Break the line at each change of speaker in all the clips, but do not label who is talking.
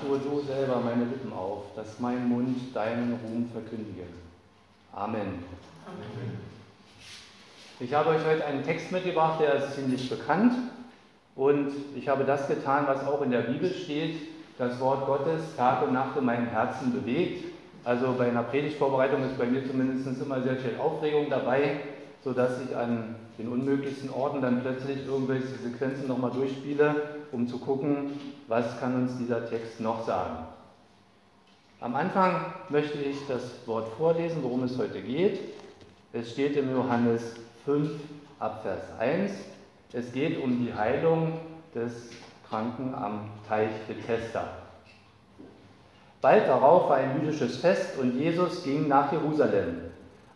tue du selber meine Lippen auf, dass mein Mund deinen Ruhm verkündige. Amen. Amen. Ich habe euch heute einen Text mitgebracht, der ist ziemlich bekannt. Und ich habe das getan, was auch in der Bibel steht. Das Wort Gottes Tag und Nacht in meinem Herzen bewegt. Also bei einer Predigtvorbereitung ist bei mir zumindest immer sehr viel Aufregung dabei, sodass ich an den unmöglichsten Orten dann plötzlich irgendwelche Sequenzen nochmal durchspiele, um zu gucken, was kann uns dieser Text noch sagen. Am Anfang möchte ich das Wort vorlesen, worum es heute geht. Es steht im Johannes 5 ab Vers 1. Es geht um die Heilung des Kranken am Teich Bethesda. Bald darauf war ein jüdisches Fest und Jesus ging nach Jerusalem.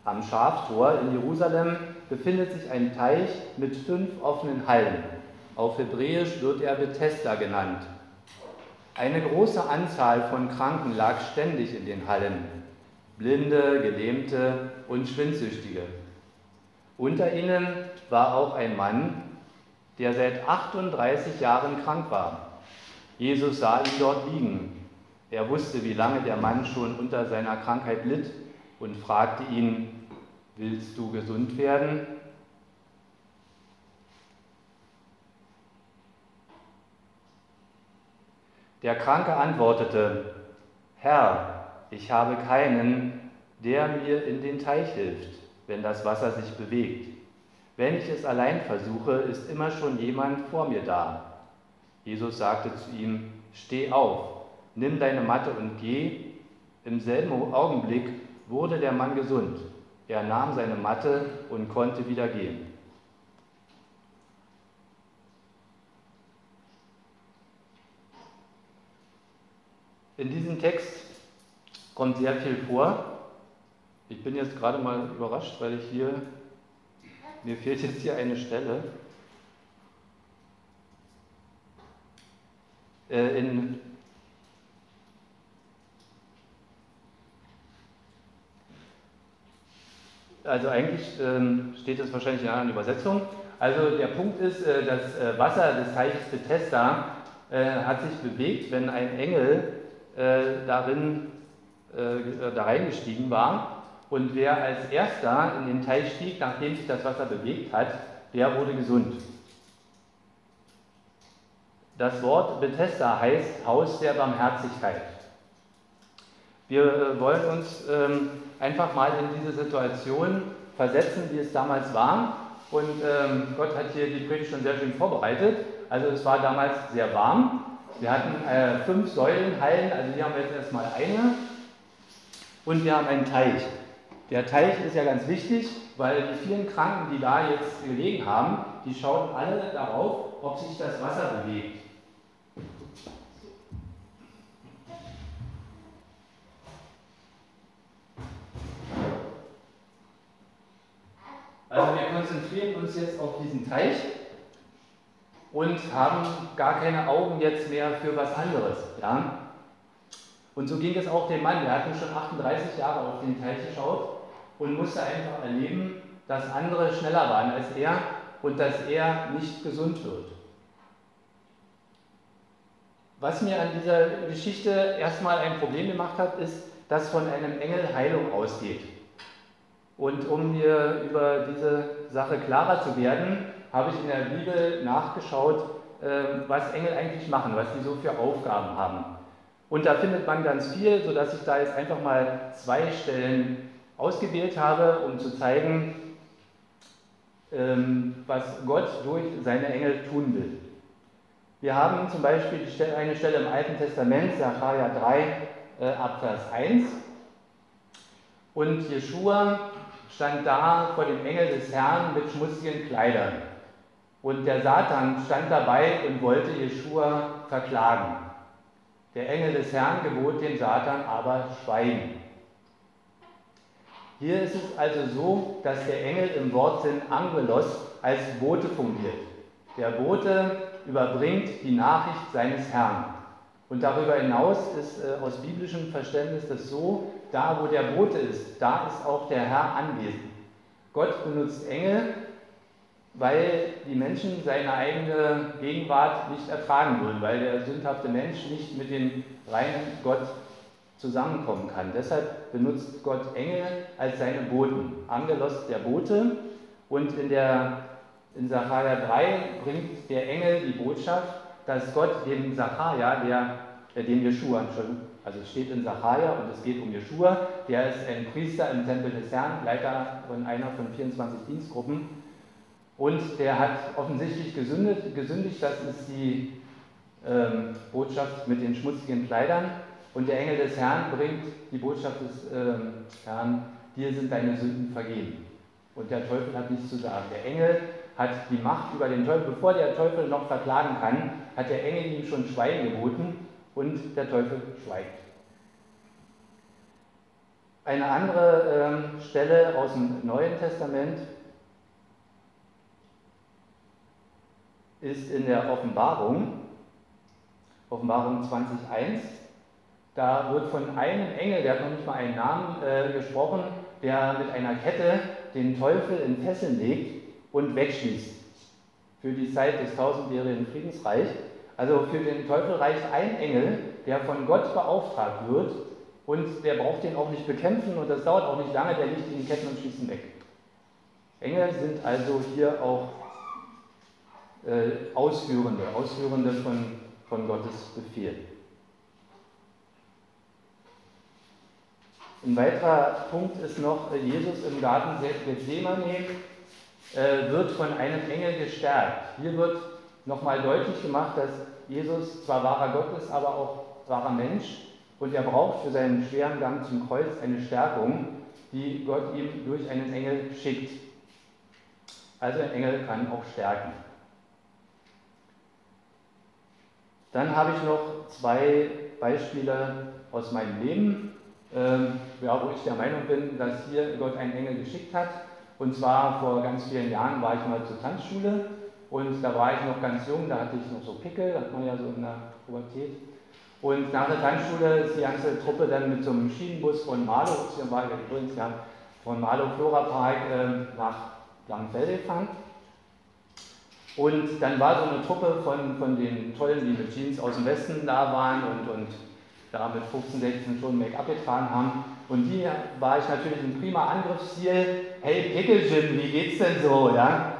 Am Schaftor in Jerusalem befindet sich ein Teich mit fünf offenen Hallen. Auf Hebräisch wird er Bethesda genannt. Eine große Anzahl von Kranken lag ständig in den Hallen. Blinde, Gelähmte und Schwindsüchtige. Unter ihnen war auch ein Mann, der seit 38 Jahren krank war. Jesus sah ihn dort liegen er wusste, wie lange der Mann schon unter seiner Krankheit litt und fragte ihn, willst du gesund werden? Der Kranke antwortete, Herr, ich habe keinen, der mir in den Teich hilft, wenn das Wasser sich bewegt. Wenn ich es allein versuche, ist immer schon jemand vor mir da. Jesus sagte zu ihm, Steh auf, nimm deine Matte und geh. Im selben Augenblick wurde der Mann gesund. Er nahm seine Matte und konnte wieder gehen. In diesem Text kommt sehr viel vor. Ich bin jetzt gerade mal überrascht, weil ich hier, mir fehlt jetzt hier eine Stelle. Äh, in Also eigentlich ähm, steht das wahrscheinlich in einer anderen Übersetzung. Also der Punkt ist, äh, das äh, Wasser des Teiches Bethesda äh, hat sich bewegt, wenn ein Engel äh, darin äh, da reingestiegen war. Und wer als erster in den Teich stieg, nachdem sich das Wasser bewegt hat, der wurde gesund. Das Wort Bethesda heißt Haus der Barmherzigkeit. Wir äh, wollen uns ähm, einfach mal in diese Situation versetzen, wie es damals war. Und ähm, Gott hat hier die Predigt schon sehr schön vorbereitet. Also es war damals sehr warm. Wir hatten äh, fünf Säulenhallen, also hier haben wir jetzt erstmal eine. Und wir haben einen Teich. Der Teich ist ja ganz wichtig, weil die vielen Kranken, die da jetzt gelegen haben, die schauen alle darauf, ob sich das Wasser bewegt. Also wir konzentrieren uns jetzt auf diesen Teich und haben gar keine Augen jetzt mehr für was anderes. Ja? Und so ging es auch dem Mann. Der hatte schon 38 Jahre auf den Teich geschaut und musste einfach erleben, dass andere schneller waren als er und dass er nicht gesund wird. Was mir an dieser Geschichte erstmal ein Problem gemacht hat, ist, dass von einem Engel Heilung ausgeht. Und um mir über diese Sache klarer zu werden, habe ich in der Bibel nachgeschaut, ähm, was Engel eigentlich machen, was sie so für Aufgaben haben. Und da findet man ganz viel, sodass ich da jetzt einfach mal zwei Stellen ausgewählt habe, um zu zeigen, ähm, was Gott durch seine Engel tun will. Wir haben zum Beispiel eine Stelle im Alten Testament, Sacharja 3, äh, Abvers 1. Und Jeschua stand da vor dem Engel des Herrn mit schmutzigen Kleidern. Und der Satan stand dabei und wollte Jeschua verklagen. Der Engel des Herrn gebot dem Satan aber schweigen. Hier ist es also so, dass der Engel im Wortsinn Angelos als Bote fungiert. Der Bote überbringt die Nachricht seines Herrn. Und darüber hinaus ist äh, aus biblischem Verständnis das so, da wo der Bote ist, da ist auch der Herr anwesend. Gott benutzt Engel, weil die Menschen seine eigene Gegenwart nicht ertragen würden, weil der sündhafte Mensch nicht mit dem reinen Gott zusammenkommen kann. Deshalb benutzt Gott Engel als seine Boten. Angelos der Bote und in, der, in Sacharja 3 bringt der Engel die Botschaft, dass Gott dem Sacharja, der, äh, dem Jeschua, also es steht in Sacharja und es geht um Jeschua, der ist ein Priester im Tempel des Herrn, Leiter von einer von 24 Dienstgruppen und der hat offensichtlich gesündigt, gesündigt das ist die ähm, Botschaft mit den schmutzigen Kleidern und der Engel des Herrn bringt die Botschaft des ähm, Herrn, dir sind deine Sünden vergeben. Und der Teufel hat nichts zu sagen. Der Engel hat die Macht über den Teufel. Bevor der Teufel noch verklagen kann, hat der Engel ihm schon Schweigen geboten und der Teufel schweigt. Eine andere ähm, Stelle aus dem Neuen Testament ist in der Offenbarung, Offenbarung 20.1. Da wird von einem Engel, der hat noch nicht mal einen Namen äh, gesprochen, der mit einer Kette den Teufel in Fesseln legt und wegschließt. Für die Zeit des tausendjährigen Friedensreich. Also für den Teufel reicht ein Engel, der von Gott beauftragt wird und der braucht den auch nicht bekämpfen und das dauert auch nicht lange, der liegt in den Ketten und schließt ihn weg. Engel sind also hier auch äh, Ausführende, Ausführende von, von Gottes Befehl. Ein weiterer Punkt ist noch, äh, Jesus im Garten Gethsemane äh, wird von einem Engel gestärkt. Hier wird nochmal deutlich gemacht, dass Jesus zwar wahrer Gott ist, aber auch wahrer Mensch und er braucht für seinen schweren Gang zum Kreuz eine Stärkung, die Gott ihm durch einen Engel schickt. Also ein Engel kann auch stärken. Dann habe ich noch zwei Beispiele aus meinem Leben ähm, wo ich der Meinung bin, dass hier Gott einen Engel geschickt hat. Und zwar vor ganz vielen Jahren war ich mal zur Tanzschule und da war ich noch ganz jung, da hatte ich noch so Pickel, hat man ja so in der Pubertät. Und nach der Tanzschule ist die ganze Truppe dann mit so einem Schienenbus von Malo, hier war ich übrigens ja von Malo Flora Park äh, nach Langenfelde gefahren. Und dann war so eine Truppe von, von den Tollen, die mit Jeans aus dem Westen da waren und, und da mit 15, 16 schon Make-up getragen haben. Und die war ich natürlich ein prima Angriffsziel. Hey Pickelchen, wie geht's denn so? Ja?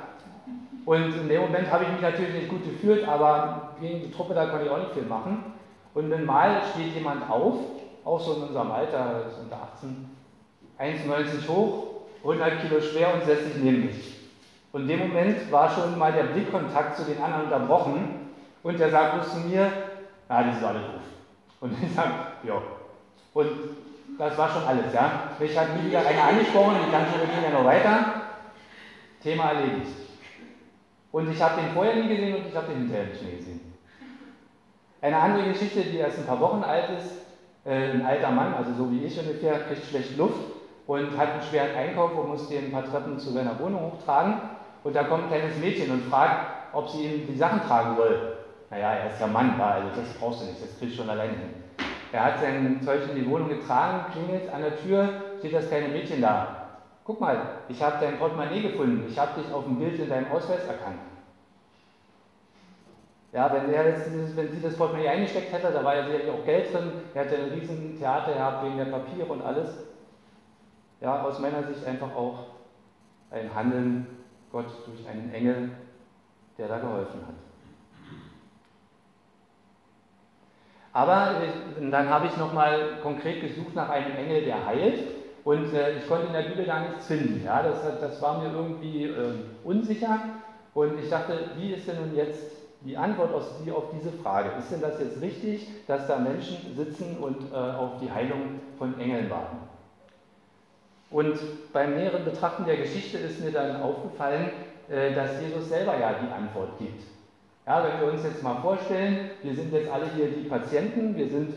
Und in dem Moment habe ich mich natürlich nicht gut gefühlt, aber gegen die Truppe da konnte ich auch nicht viel machen. Und dann mal steht jemand auf, auch so in unserem Alter, unter 18, 1,90 hoch, 100 Kilo schwer und setzt sich neben mich. Und in dem Moment war schon mal der Blickkontakt zu den anderen unterbrochen und der sagt bloß zu mir, ja, die sind doof. Und ich sage, ja. Und das war schon alles, ja. Mich hat nie wieder einer angesprochen, die Tanzschule ging ja noch weiter. Thema erledigt. Und ich habe den vorher nie gesehen und ich habe den hinterher nicht mehr gesehen. Eine andere Geschichte, die erst ein paar Wochen alt ist, äh, ein alter Mann, also so wie ich ungefähr, kriegt schlecht Luft und hat einen schweren Einkauf und muss den ein paar Treppen zu seiner Wohnung hochtragen. Und da kommt ein kleines Mädchen und fragt, ob sie ihm die Sachen tragen soll. Naja, er ist ja Mann, also das brauchst du nicht, das kriegst du schon alleine hin. Er hat sein Zeug in die Wohnung getragen, klingelt an der Tür, steht das kleine Mädchen da. Guck mal, ich habe dein Portemonnaie gefunden, ich habe dich auf dem Bild in deinem Ausweis erkannt. Ja, wenn, er das, wenn sie das Portemonnaie eingesteckt hätte, da war ja sicherlich auch Geld drin, er hätte ein riesen Theater gehabt wegen der Papiere und alles. Ja, aus meiner Sicht einfach auch ein Handeln Gott durch einen Engel, der da geholfen hat. Aber äh, dann habe ich nochmal konkret gesucht nach einem Engel, der heilt. Und äh, ich konnte in der Bibel gar nichts finden. Ja, das, das war mir irgendwie äh, unsicher. Und ich dachte, wie ist denn nun jetzt die Antwort aus, die, auf diese Frage? Ist denn das jetzt richtig, dass da Menschen sitzen und äh, auf die Heilung von Engeln warten? Und beim näheren Betrachten der Geschichte ist mir dann aufgefallen, äh, dass Jesus selber ja die Antwort gibt. Ja, wenn wir uns jetzt mal vorstellen, wir sind jetzt alle hier die Patienten, wir sind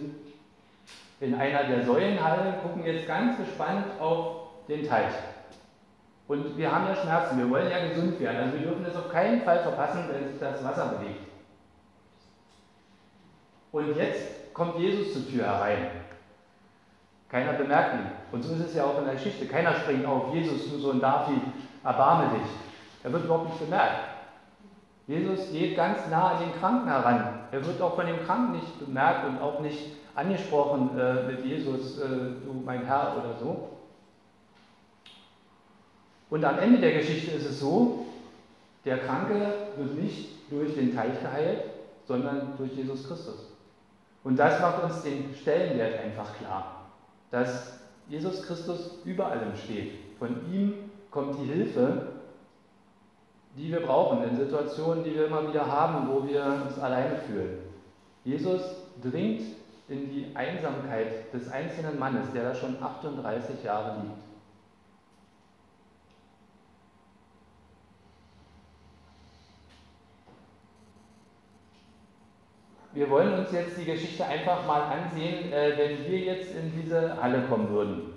in einer der Säulenhallen, gucken jetzt ganz gespannt auf den Teich. Und wir haben ja Schmerzen, wir wollen ja gesund werden, also wir dürfen es auf keinen Fall verpassen, wenn sich das Wasser bewegt. Und jetzt kommt Jesus zur Tür herein. Keiner bemerkt ihn. Und so ist es ja auch in der Geschichte. Keiner springt auf, Jesus, du Sohn David, erbarme dich. Er wird überhaupt nicht bemerkt. Jesus geht ganz nah an den Kranken heran. Er wird auch von dem Kranken nicht bemerkt und auch nicht angesprochen äh, mit Jesus, äh, du mein Herr oder so. Und am Ende der Geschichte ist es so, der Kranke wird nicht durch den Teich geheilt, sondern durch Jesus Christus. Und das macht uns den Stellenwert einfach klar, dass Jesus Christus über allem steht. Von ihm kommt die Hilfe, die wir brauchen in Situationen, die wir immer wieder haben, wo wir uns alleine fühlen. Jesus dringt in die Einsamkeit des einzelnen Mannes, der da schon 38 Jahre liegt. Wir wollen uns jetzt die Geschichte einfach mal ansehen, äh, wenn wir jetzt in diese Halle kommen würden.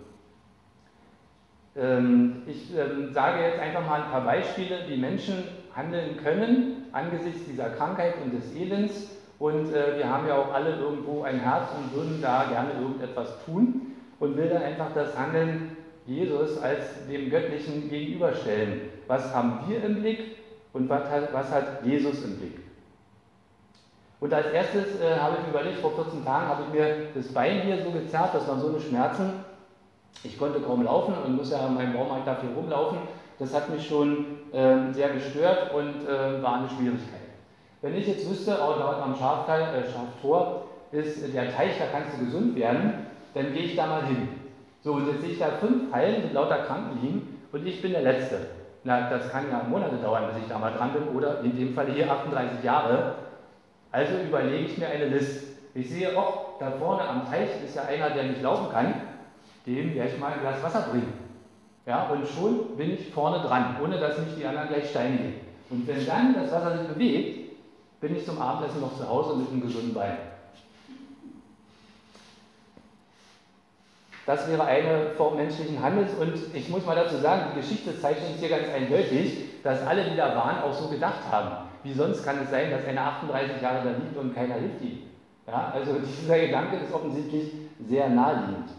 Ähm, ich ähm, sage jetzt einfach mal ein paar Beispiele, wie Menschen handeln können angesichts dieser Krankheit und des Elends. Und äh, wir haben ja auch alle irgendwo ein Herz und würden da gerne irgendetwas tun und will dann einfach das Handeln Jesus als dem Göttlichen gegenüberstellen. Was haben wir im Blick und was hat, was hat Jesus im Blick? Und als erstes äh, habe ich überlegt, vor 14 Tagen habe ich mir das Bein hier so gezerrt, das waren so eine Schmerzen. Ich konnte kaum laufen und muss ja in meinem Baumarkt dafür rumlaufen. Das hat mich schon äh, sehr gestört und äh, war eine Schwierigkeit. Wenn ich jetzt wüsste, oh, dort am Schafteil, äh, Schaftor ist der Teich, da kannst du gesund werden, dann gehe ich da mal hin. So, und jetzt sehe ich da fünf Hallen mit lauter Kranken liegen und ich bin der Letzte. Na, das kann ja Monate dauern, bis ich da mal dran bin oder in dem Fall hier 38 Jahre. Also überlege ich mir eine Liste. Ich sehe, oh, da vorne am Teich ist ja einer, der nicht laufen kann, dem werde ich mal ein Glas Wasser bringen. Ja, und schon bin ich vorne dran, ohne dass mich die anderen gleich steinigen. Und wenn dann das Wasser sich bewegt, bin ich zum Abendessen noch zu Hause mit einem gesunden Bein. Das wäre eine Form menschlichen Handels und ich muss mal dazu sagen, die Geschichte zeigt uns hier ganz eindeutig, dass alle, die da waren, auch so gedacht haben. Wie sonst kann es sein, dass einer 38 Jahre da liegt und keiner hilft ihm? Ja, also dieser Gedanke ist offensichtlich sehr naheliegend.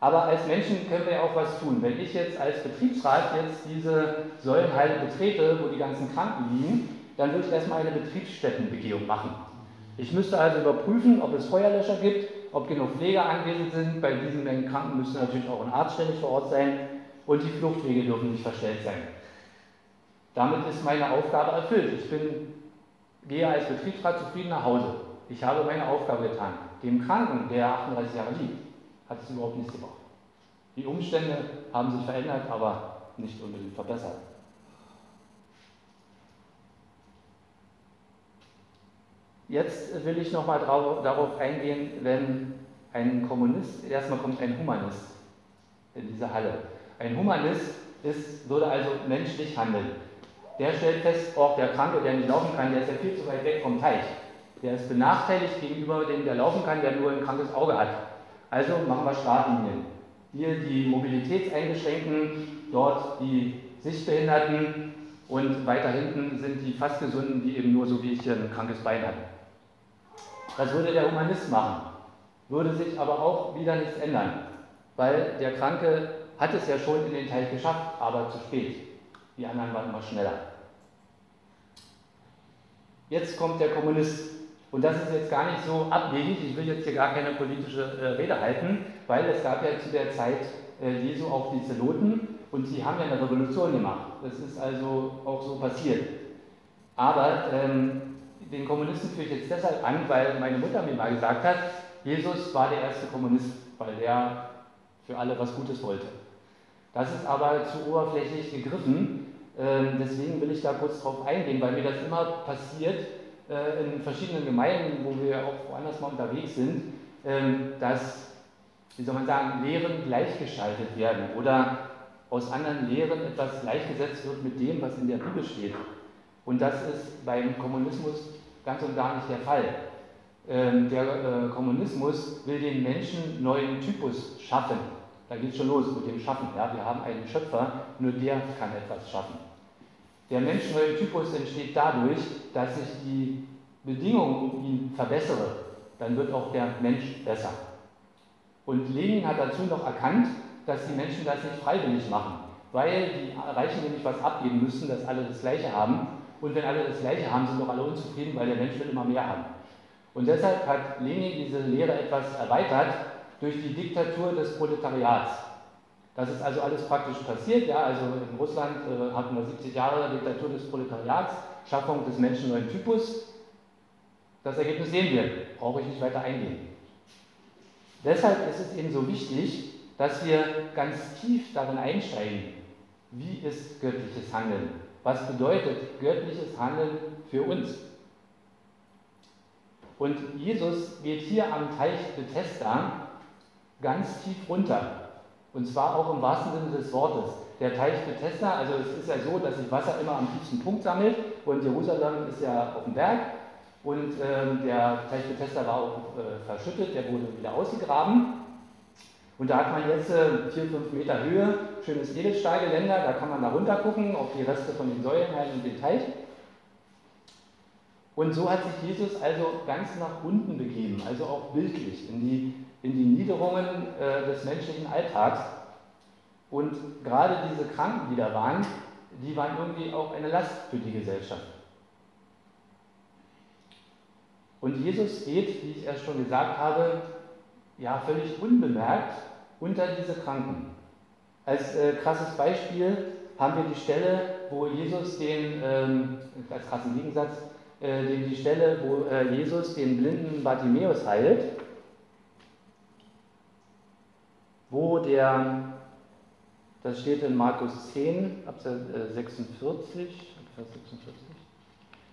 Aber als Menschen können wir ja auch was tun. Wenn ich jetzt als Betriebsrat jetzt diese Säulenhalle betrete, wo die ganzen Kranken liegen, dann würde ich erstmal eine Betriebsstättenbegehung machen. Ich müsste also überprüfen, ob es Feuerlöscher gibt, ob genug Pfleger anwesend sind. Bei diesen Mengen Kranken müsste natürlich auch ein Arzt ständig vor Ort sein und die Fluchtwege dürfen nicht verstellt sein. Damit ist meine Aufgabe erfüllt. Ich bin, gehe als Betriebsrat zufrieden nach Hause. Ich habe meine Aufgabe getan. Dem Kranken, der 38 Jahre liegt, hat es überhaupt nichts gebracht. Die Umstände haben sich verändert, aber nicht unbedingt verbessert. Jetzt will ich nochmal darauf eingehen, wenn ein Kommunist, erstmal kommt ein Humanist in diese Halle. Ein Humanist ist, würde also menschlich handeln der stellt fest, oh, der Kranke, der nicht laufen kann, der ist ja viel zu weit weg vom Teich. Der ist benachteiligt gegenüber dem, der laufen kann, der nur ein krankes Auge hat. Also machen wir Startlinien. Hier die Mobilitätseingeschränkten, dort die Sichtbehinderten und weiter hinten sind die fast Gesunden, die eben nur so wie ich hier ein krankes Bein hatten. Das würde der Humanist machen, würde sich aber auch wieder nichts ändern, weil der Kranke hat es ja schon in den Teich geschafft, aber zu spät. Die anderen waren immer schneller. Jetzt kommt der Kommunist. Und das ist jetzt gar nicht so abwegig. Ich will jetzt hier gar keine politische äh, Rede halten, weil es gab ja zu der Zeit äh, Jesu auch die Zeloten und sie haben ja eine Revolution gemacht. Das ist also auch so passiert. Aber ähm, den Kommunisten führe ich jetzt deshalb an, weil meine Mutter mir mal gesagt hat, Jesus war der erste Kommunist, weil der für alle was Gutes wollte. Das ist aber zu oberflächlich gegriffen. Ähm, deswegen will ich da kurz drauf eingehen, weil mir das immer passiert äh, in verschiedenen Gemeinden, wo wir auch woanders mal unterwegs sind, ähm, dass, wie soll man sagen, Lehren gleichgeschaltet werden oder aus anderen Lehren etwas gleichgesetzt wird mit dem, was in der Bibel steht. Und das ist beim Kommunismus ganz und gar nicht der Fall. Ähm, der äh, Kommunismus will den Menschen neuen Typus schaffen. Da geht es schon los mit dem Schaffen. Ja? Wir haben einen Schöpfer, nur der kann etwas schaffen. Der menschenneue Typus entsteht dadurch, dass ich die Bedingungen um ihn verbessere. Dann wird auch der Mensch besser. Und Lenin hat dazu noch erkannt, dass die Menschen das nicht freiwillig machen. weil die Reichen nämlich was abgeben müssen, dass alle das Gleiche haben. Und wenn alle das Gleiche haben, sind doch alle unzufrieden, weil der Mensch will immer mehr haben. Und deshalb hat Lenin diese Lehre etwas erweitert durch die Diktatur des Proletariats. Das ist also alles praktisch passiert. Ja, also in Russland äh, hatten wir 70 Jahre Diktatur des Proletariats, Schaffung des Menschen neuen Typus. Das Ergebnis sehen wir, brauche ich nicht weiter eingehen. Deshalb ist es eben so wichtig, dass wir ganz tief darin einsteigen, wie ist göttliches Handeln? Was bedeutet göttliches Handeln für uns? Und Jesus geht hier am Teich Bethesda ganz tief runter. Und zwar auch im wahrsten Sinne des Wortes. Der Teich Bethesda, also es ist ja so, dass sich Wasser immer am tiefsten Punkt sammelt und Jerusalem ist ja auf dem Berg und äh, der Teich Bethesda war auch äh, verschüttet, der wurde wieder ausgegraben. Und da hat man jetzt äh, 4, 5 Meter Höhe, schönes Edelstahlgeländer, da kann man da runter gucken auf die Reste von den Säulen und den Teich. Und so hat sich Jesus also ganz nach unten begeben, also auch bildlich, in die, in die Niederungen äh, des menschlichen Alltags. Und gerade diese Kranken, die da waren, die waren irgendwie auch eine Last für die Gesellschaft. Und Jesus geht, wie ich erst schon gesagt habe, ja völlig unbemerkt unter diese Kranken. Als äh, krasses Beispiel haben wir die Stelle, wo Jesus den, ähm, als krassen Gegensatz, äh, die, Stelle, wo äh, Jesus den blinden Bartimäus heilt, wo der, das steht in Markus 10, ab 46, 46,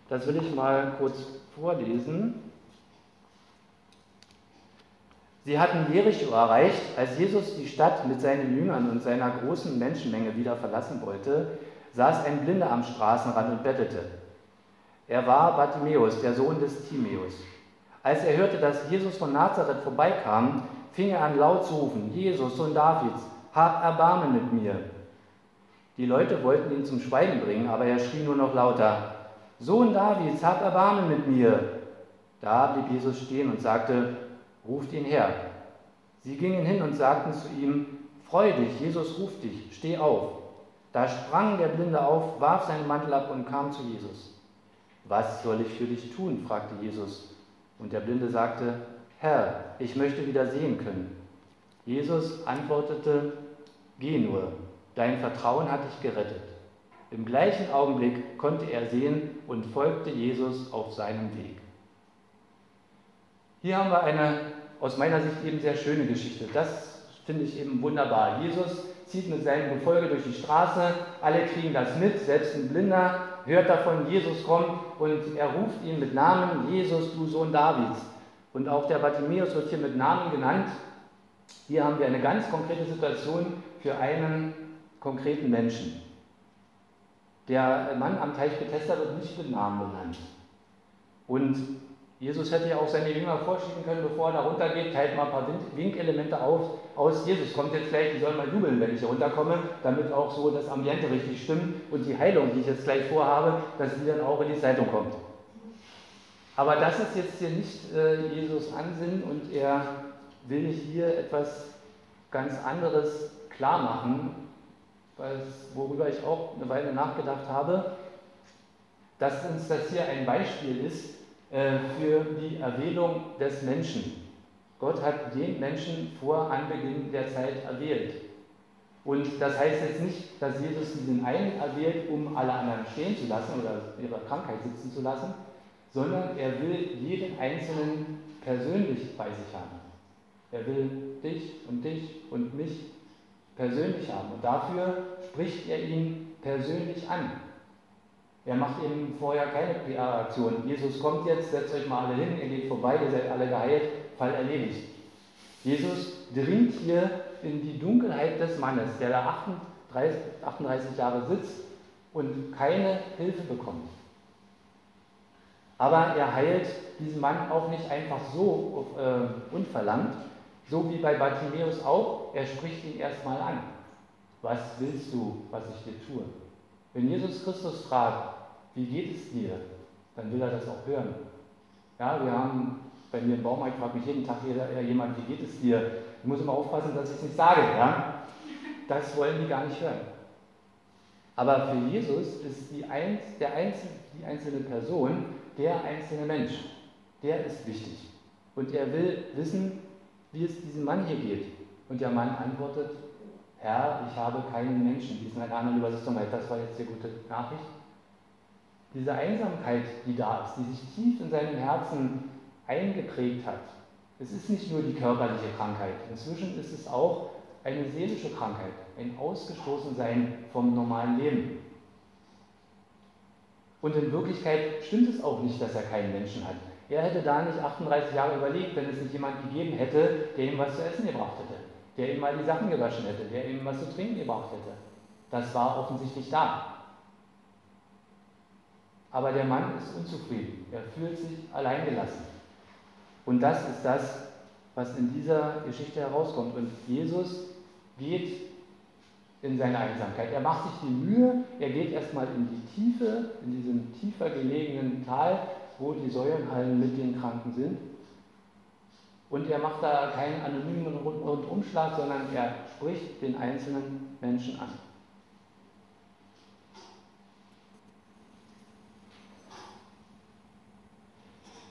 das will ich mal kurz vorlesen. Sie hatten Jericho erreicht, als Jesus die Stadt mit seinen Jüngern und seiner großen Menschenmenge wieder verlassen wollte, saß ein Blinder am Straßenrand und bettete. Er war Bartimäus, der Sohn des Timäus. Als er hörte, dass Jesus von Nazareth vorbeikam, fing er an laut zu rufen, Jesus, Sohn Davids, hab Erbarmen mit mir. Die Leute wollten ihn zum Schweigen bringen, aber er schrie nur noch lauter, Sohn Davids, hab Erbarmen mit mir. Da blieb Jesus stehen und sagte, ruft ihn her. Sie gingen hin und sagten zu ihm, Freu dich, Jesus ruft dich, steh auf. Da sprang der Blinde auf, warf seinen Mantel ab und kam zu Jesus. Was soll ich für dich tun? fragte Jesus. Und der Blinde sagte, Herr, ich möchte wieder sehen können. Jesus antwortete, Geh nur, dein Vertrauen hat dich gerettet. Im gleichen Augenblick konnte er sehen und folgte Jesus auf seinem Weg. Hier haben wir eine aus meiner Sicht eben sehr schöne Geschichte. Das finde ich eben wunderbar. Jesus zieht mit seinem Gefolge durch die Straße, alle kriegen das mit, selbst ein Blinder hört davon, Jesus kommt und er ruft ihn mit Namen, Jesus, du Sohn Davids. Und auch der Bartimäus wird hier mit Namen genannt. Hier haben wir eine ganz konkrete Situation für einen konkreten Menschen. Der Mann am Teich Bethesda wird nicht mit Namen benannt. Und Jesus hätte ja auch seine Jünger vorschieben können, bevor er da runtergeht, teilt mal ein paar Winkelemente auf, aus. Jesus kommt jetzt gleich, die sollen mal jubeln, wenn ich hier runterkomme, damit auch so das Ambiente richtig stimmt und die Heilung, die ich jetzt gleich vorhabe, dass die dann auch in die Zeitung kommt. Aber das ist jetzt hier nicht äh, Jesus Ansinn und er will hier etwas ganz anderes klar machen, worüber ich auch eine Weile nachgedacht habe, dass uns das hier ein Beispiel ist, äh, für die Erwählung des Menschen. Gott hat den Menschen vor Anbeginn der Zeit erwählt. Und das heißt jetzt nicht, dass Jesus diesen einen erwählt, um alle anderen stehen zu lassen oder ihre Krankheit sitzen zu lassen, sondern er will jeden Einzelnen persönlich bei sich haben. Er will dich und dich und mich persönlich haben. Und dafür spricht er ihn persönlich an. Er macht eben vorher keine PR-Aktion. Jesus kommt jetzt, setzt euch mal alle hin, ihr geht vorbei, ihr seid alle geheilt, Fall erledigt. Jesus dringt hier in die Dunkelheit des Mannes, der da 38, 38 Jahre sitzt und keine Hilfe bekommt. Aber er heilt diesen Mann auch nicht einfach so äh, unverlangt, so wie bei Bartimäus auch. Er spricht ihn erstmal an. Was willst du, was ich dir tue? Wenn Jesus Christus fragt, wie geht es dir, dann will er das auch hören. Ja, wir haben bei mir im Baumarkt fragt mich jeden Tag jemand, wie geht es dir? Ich muss immer aufpassen, dass ich es nicht sage. Ja? Das wollen die gar nicht hören. Aber für Jesus ist die, Einz der Einzel die einzelne Person der einzelne Mensch. Der ist wichtig. Und er will wissen, wie es diesem Mann hier geht. Und der Mann antwortet, Herr, ich habe keinen Menschen. Wie es in einer anderen Übersetzung heißt, das war jetzt die gute Nachricht. Diese Einsamkeit, die da ist, die sich tief in seinem Herzen eingeprägt hat, es ist nicht nur die körperliche Krankheit. Inzwischen ist es auch eine seelische Krankheit, ein Ausgestoßensein vom normalen Leben. Und in Wirklichkeit stimmt es auch nicht, dass er keinen Menschen hat. Er hätte da nicht 38 Jahre überlegt, wenn es nicht jemand gegeben hätte, der ihm was zu essen gebracht hätte, der ihm mal die Sachen gewaschen hätte, der ihm was zu trinken gebracht hätte. Das war offensichtlich da. Aber der Mann ist unzufrieden. Er fühlt sich alleingelassen. Und das ist das, was in dieser Geschichte herauskommt. Und Jesus geht in seine Einsamkeit. Er macht sich die Mühe, er geht erstmal in die Tiefe, in diesem tiefer gelegenen Tal, wo die Säulenhallen mit den Kranken sind. Und er macht da keinen anonymen Rundumschlag, sondern er spricht den einzelnen Menschen an.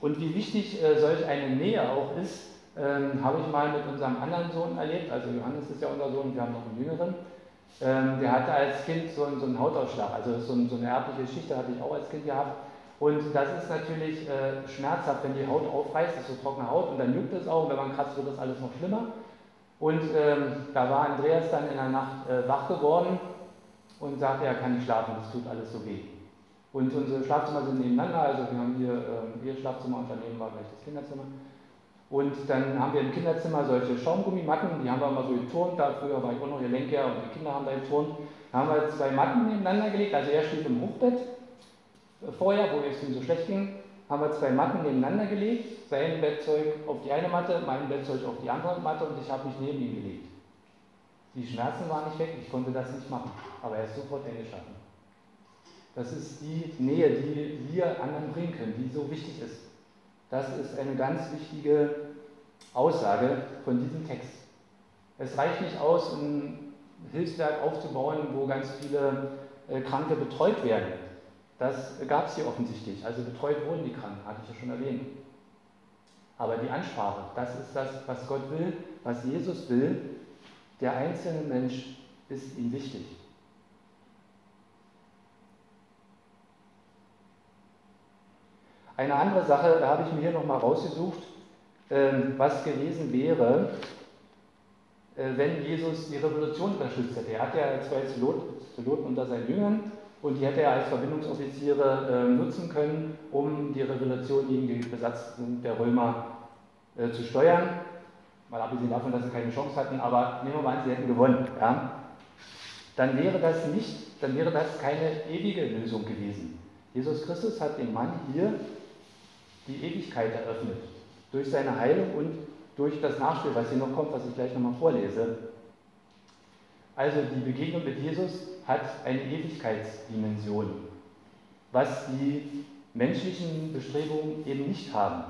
Und wie wichtig äh, solch eine Nähe auch ist, ähm, habe ich mal mit unserem anderen Sohn erlebt. Also Johannes ist ja unser Sohn, wir haben noch einen jüngeren. Ähm, der hatte als Kind so, so einen Hautausschlag, also so, so, eine erbliche Geschichte hatte ich auch als Kind gehabt. Und das ist natürlich äh, schmerzhaft, wenn die Haut aufreißt, das ist so trockene Haut und dann juckt es auch und wenn man kratzt, wird das alles noch schlimmer. Und ähm, da war Andreas dann in der Nacht äh, wach geworden und sagte, er kann nicht schlafen, das tut alles so weh. Und unsere Schlafzimmer sind nebeneinander, also wir haben hier ähm, ihr Schlafzimmer und daneben war gleich das Kinderzimmer. Und dann haben wir im Kinderzimmer solche Schaumgummimatten, die haben wir immer so geturnt, da früher war ich auch noch Gelenker und die Kinder haben da geturnt. Da haben wir zwei Matten nebeneinander gelegt, also er schlief im Hochbett vorher, wo es ihm so schlecht ging, haben wir zwei Matten nebeneinander gelegt, sein Bettzeug auf die eine Matte, mein Bettzeug auf die andere Matte und ich habe mich neben ihn gelegt. Die Schmerzen waren nicht weg, ich konnte das nicht machen, aber er ist sofort eingeschlafen. Das ist die Nähe, die wir anderen bringen können, die so wichtig ist. Das ist eine ganz wichtige Aussage von diesem Text. Es reicht nicht aus, ein Hilfswerk aufzubauen, wo ganz viele äh, Kranke betreut werden. Das gab es hier offensichtlich. Also betreut wurden die Kranken, hatte ich ja schon erwähnt. Aber die Ansprache, das ist das, was Gott will, was Jesus will. Der einzelne Mensch ist ihm wichtig. Eine andere Sache, da habe ich mir hier nochmal rausgesucht, ähm, was gewesen wäre, äh, wenn Jesus die Revolution unterstützt hätte. Er hat ja zwei Zeloten unter seinen Jüngern und die hätte er als Verbindungsoffiziere ähm, nutzen können, um die Revolution gegen die Besatzung der Römer äh, zu steuern. Mal abgesehen davon, dass sie keine Chance hatten, aber nehmen wir mal an, sie hätten gewonnen. Ja? Dann wäre das nicht, dann wäre das keine ewige Lösung gewesen. Jesus Christus hat dem Mann hier die Ewigkeit eröffnet. Durch seine Heilung und durch das Nachspiel, was hier noch kommt, was ich gleich nochmal vorlese. Also die Begegnung mit Jesus hat eine Ewigkeitsdimension, was die menschlichen Bestrebungen eben nicht haben.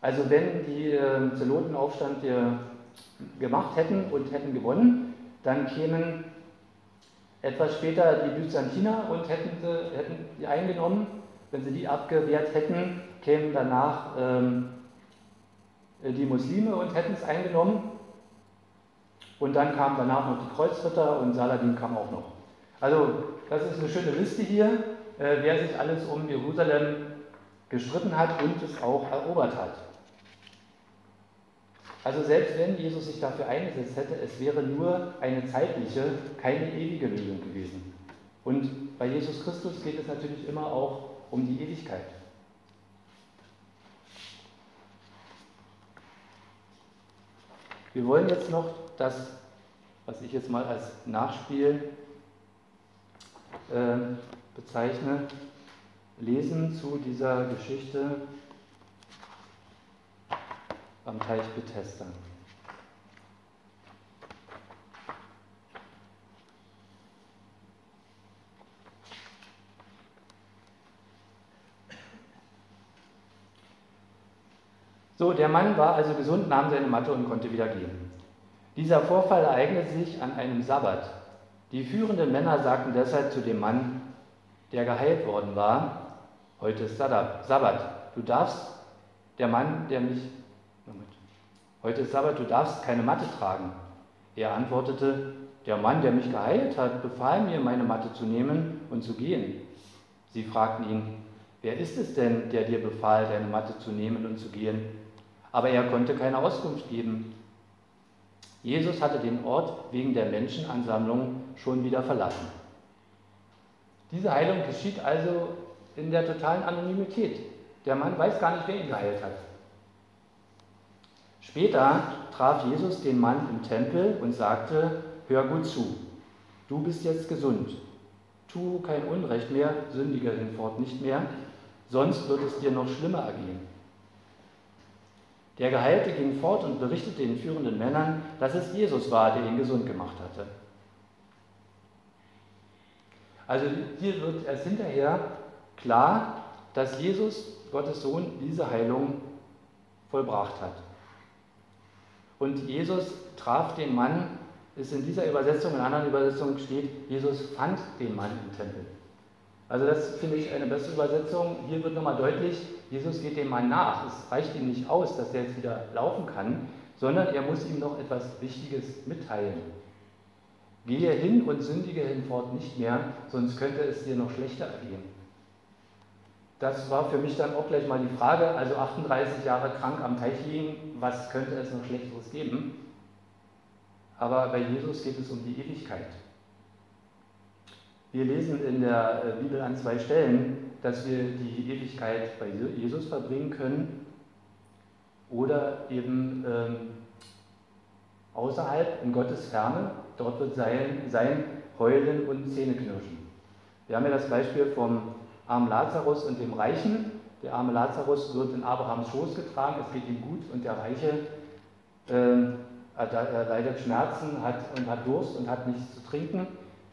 Also wenn die äh, Zelotenaufstand gemacht hätten und hätten gewonnen, dann kämen etwas später die Byzantiner und hätten hätten die eingenommen wenn sie die abgewehrt hätten, kämen danach ähm, die Muslime und hätten es eingenommen. Und dann kamen danach noch die Kreuzritter und Saladin kam auch noch. Also das ist eine schöne Liste hier, äh, wer sich alles um Jerusalem gestritten hat und es auch erobert hat. Also selbst wenn Jesus sich dafür eingesetzt hätte, es wäre nur eine zeitliche, keine ewige Lösung gewesen. Und bei Jesus Christus geht es natürlich immer auch um die Ewigkeit. Wir wollen jetzt noch das, was ich jetzt mal als Nachspiel äh, bezeichne, lesen zu dieser Geschichte am Teich Bethesda. So, der Mann war also gesund, nahm seine Matte und konnte wieder gehen. Dieser Vorfall ereignete sich an einem Sabbat. Die führenden Männer sagten deshalb zu dem Mann, der geheilt worden war, heute ist Sabbat, du darfst, der Mann, der mich, heute ist Sabbat, du darfst keine Matte tragen. Er antwortete, der Mann, der mich geheilt hat, befahl mir, meine Matte zu nehmen und zu gehen. Sie fragten ihn, wer ist es denn, der dir befahl, deine Matte zu nehmen und zu gehen? Aber er konnte keine Auskunft geben. Jesus hatte den Ort wegen der Menschenansammlung schon wieder verlassen. Diese Heilung geschieht also in der totalen Anonymität. Der Mann weiß gar nicht, wer ihn geheilt hat. Später traf Jesus den Mann im Tempel und sagte, hör gut zu, du bist jetzt gesund, tu kein Unrecht mehr, sündige hinfort nicht mehr, sonst wird es dir noch schlimmer ergehen. Der Geheilte ging fort und berichtete den führenden Männern, dass es Jesus war, der ihn gesund gemacht hatte. Also hier wird erst hinterher klar, dass Jesus, Gottes Sohn, diese Heilung vollbracht hat. Und Jesus traf den Mann, ist in dieser Übersetzung, in anderen Übersetzungen steht, Jesus fand den Mann im Tempel. Also das finde ich eine bessere Übersetzung. Hier wird nochmal deutlich, Jesus geht dem Mann nach. Es reicht ihm nicht aus, dass er jetzt wieder laufen kann, sondern er muss ihm noch etwas Wichtiges mitteilen. Gehe hin und sündige hinfort nicht mehr, sonst könnte es dir noch schlechter ergehen. Das war für mich dann auch gleich mal die Frage, also 38 Jahre krank am Teich liegen, was könnte es noch Schlechteres geben? Aber bei Jesus geht es um die Ewigkeit. Wir lesen in der äh, Bibel an zwei Stellen, dass wir die Ewigkeit bei Jesus verbringen können oder eben ähm, außerhalb in Gottes Ferne. Dort wird sein, sein Heulen und Zähneknirschen. Wir haben ja das Beispiel vom armen Lazarus und dem Reichen. Der arme Lazarus wird in Abrahams Schoß getragen, es geht ihm gut und der Reiche äh, leidet Schmerzen hat, und hat Durst und hat nichts zu trinken.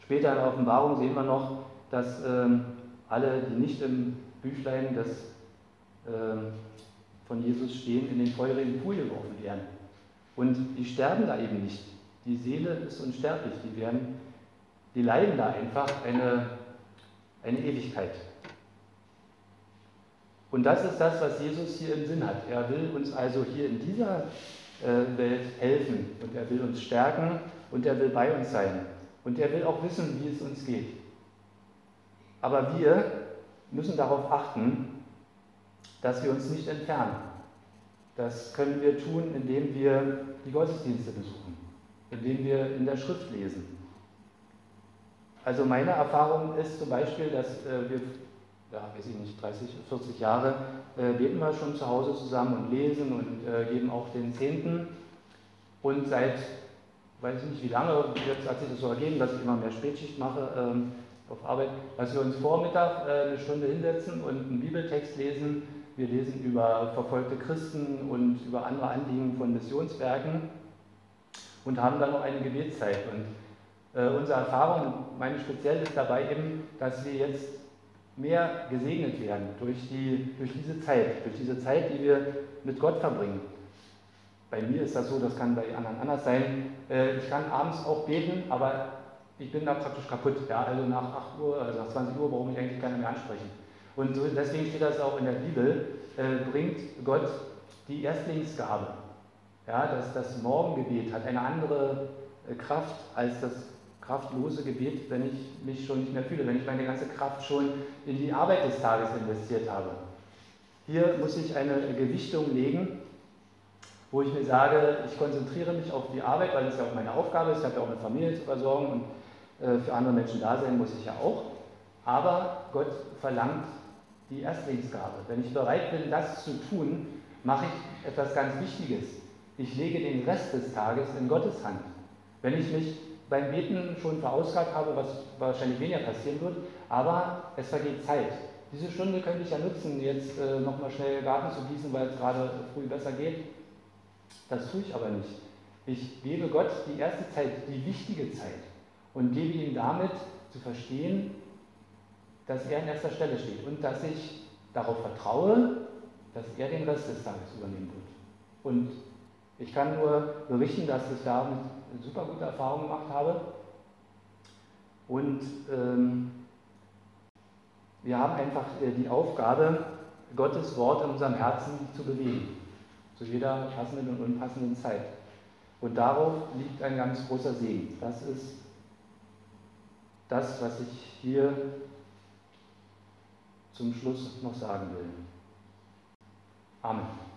Später in der Offenbarung sehen wir noch, dass ähm, alle, die nicht im Büchlein des, ähm, von Jesus stehen, in den feurigen Pool geworfen werden. Und die sterben da eben nicht. Die Seele ist unsterblich. Die, werden, die leiden da einfach eine, eine Ewigkeit. Und das ist das, was Jesus hier im Sinn hat. Er will uns also hier in dieser äh, Welt helfen und er will uns stärken und er will bei uns sein. Und er will auch wissen, wie es uns geht. Aber wir müssen darauf achten, dass wir uns nicht entfernen. Das können wir tun, indem wir die Gottesdienste besuchen, indem wir in der Schrift lesen. Also meine Erfahrung ist zum Beispiel, dass äh, wir, ja, weiß ich nicht, 30, 40 Jahre äh, beten wir schon zu Hause zusammen und lesen und äh, geben auch den Zehnten. Und seit weiß ich nicht wie lange, jetzt hat sich das so ergeben, dass ich immer mehr Spätschicht mache ähm, auf Arbeit, dass wir uns Vormittag äh, eine Stunde hinsetzen und einen Bibeltext lesen. Wir lesen über verfolgte Christen und über andere Anliegen von Missionswerken und haben dann noch eine Gebetszeit. Und äh, unsere Erfahrung, meine speziell ist dabei eben, dass wir jetzt mehr gesegnet werden durch, die, durch diese Zeit, durch diese Zeit, die wir mit Gott verbringen. Bei mir ist das so, das kann bei anderen anders sein. Äh, ich kann abends auch beten, aber ich bin da praktisch kaputt. Ja? Also nach 8 Uhr, also nach 20 Uhr braucht mich eigentlich keiner mehr ansprechen. Und deswegen steht das auch in der Bibel, äh, bringt Gott die Erstlingsgabe. Ja, das, das Morgengebet hat eine andere Kraft als das kraftlose Gebet, wenn ich mich schon nicht mehr fühle, wenn ich meine ganze Kraft schon in die Arbeit des Tages investiert habe. Hier muss ich eine Gewichtung legen wo ich mir sage, ich konzentriere mich auf die Arbeit, weil das ja auch meine Aufgabe ist, ich habe ja auch eine Familie zu versorgen und äh, für andere Menschen da sein muss ich ja auch. Aber Gott verlangt die Erstlingsgabe. Wenn ich bereit bin, das zu tun, mache ich etwas ganz Wichtiges. Ich lege den Rest des Tages in Gottes Hand. Wenn ich mich beim Beten schon verausgabt habe, was wahrscheinlich weniger passieren wird, aber es vergeht Zeit. Diese Stunde könnte ich ja nutzen, jetzt äh, nochmal schnell Garten zu gießen, weil es gerade früh besser geht. Das tue ich aber nicht. Ich gebe Gott die erste Zeit, die wichtige Zeit und gebe ihm damit zu verstehen, dass er an erster Stelle steht und dass ich darauf vertraue, dass er den Rest des Tages übernehmen wird. Und ich kann nur berichten, dass ich damit eine super gute Erfahrung gemacht habe. Und ähm, wir haben einfach äh, die Aufgabe, Gottes Wort in unserem Herzen zu bewegen, zu jeder passenden und unpassenden Zeit. Und darauf liegt ein ganz großer Segen. Das ist das, was ich hier zum Schluss noch sagen will. Amen.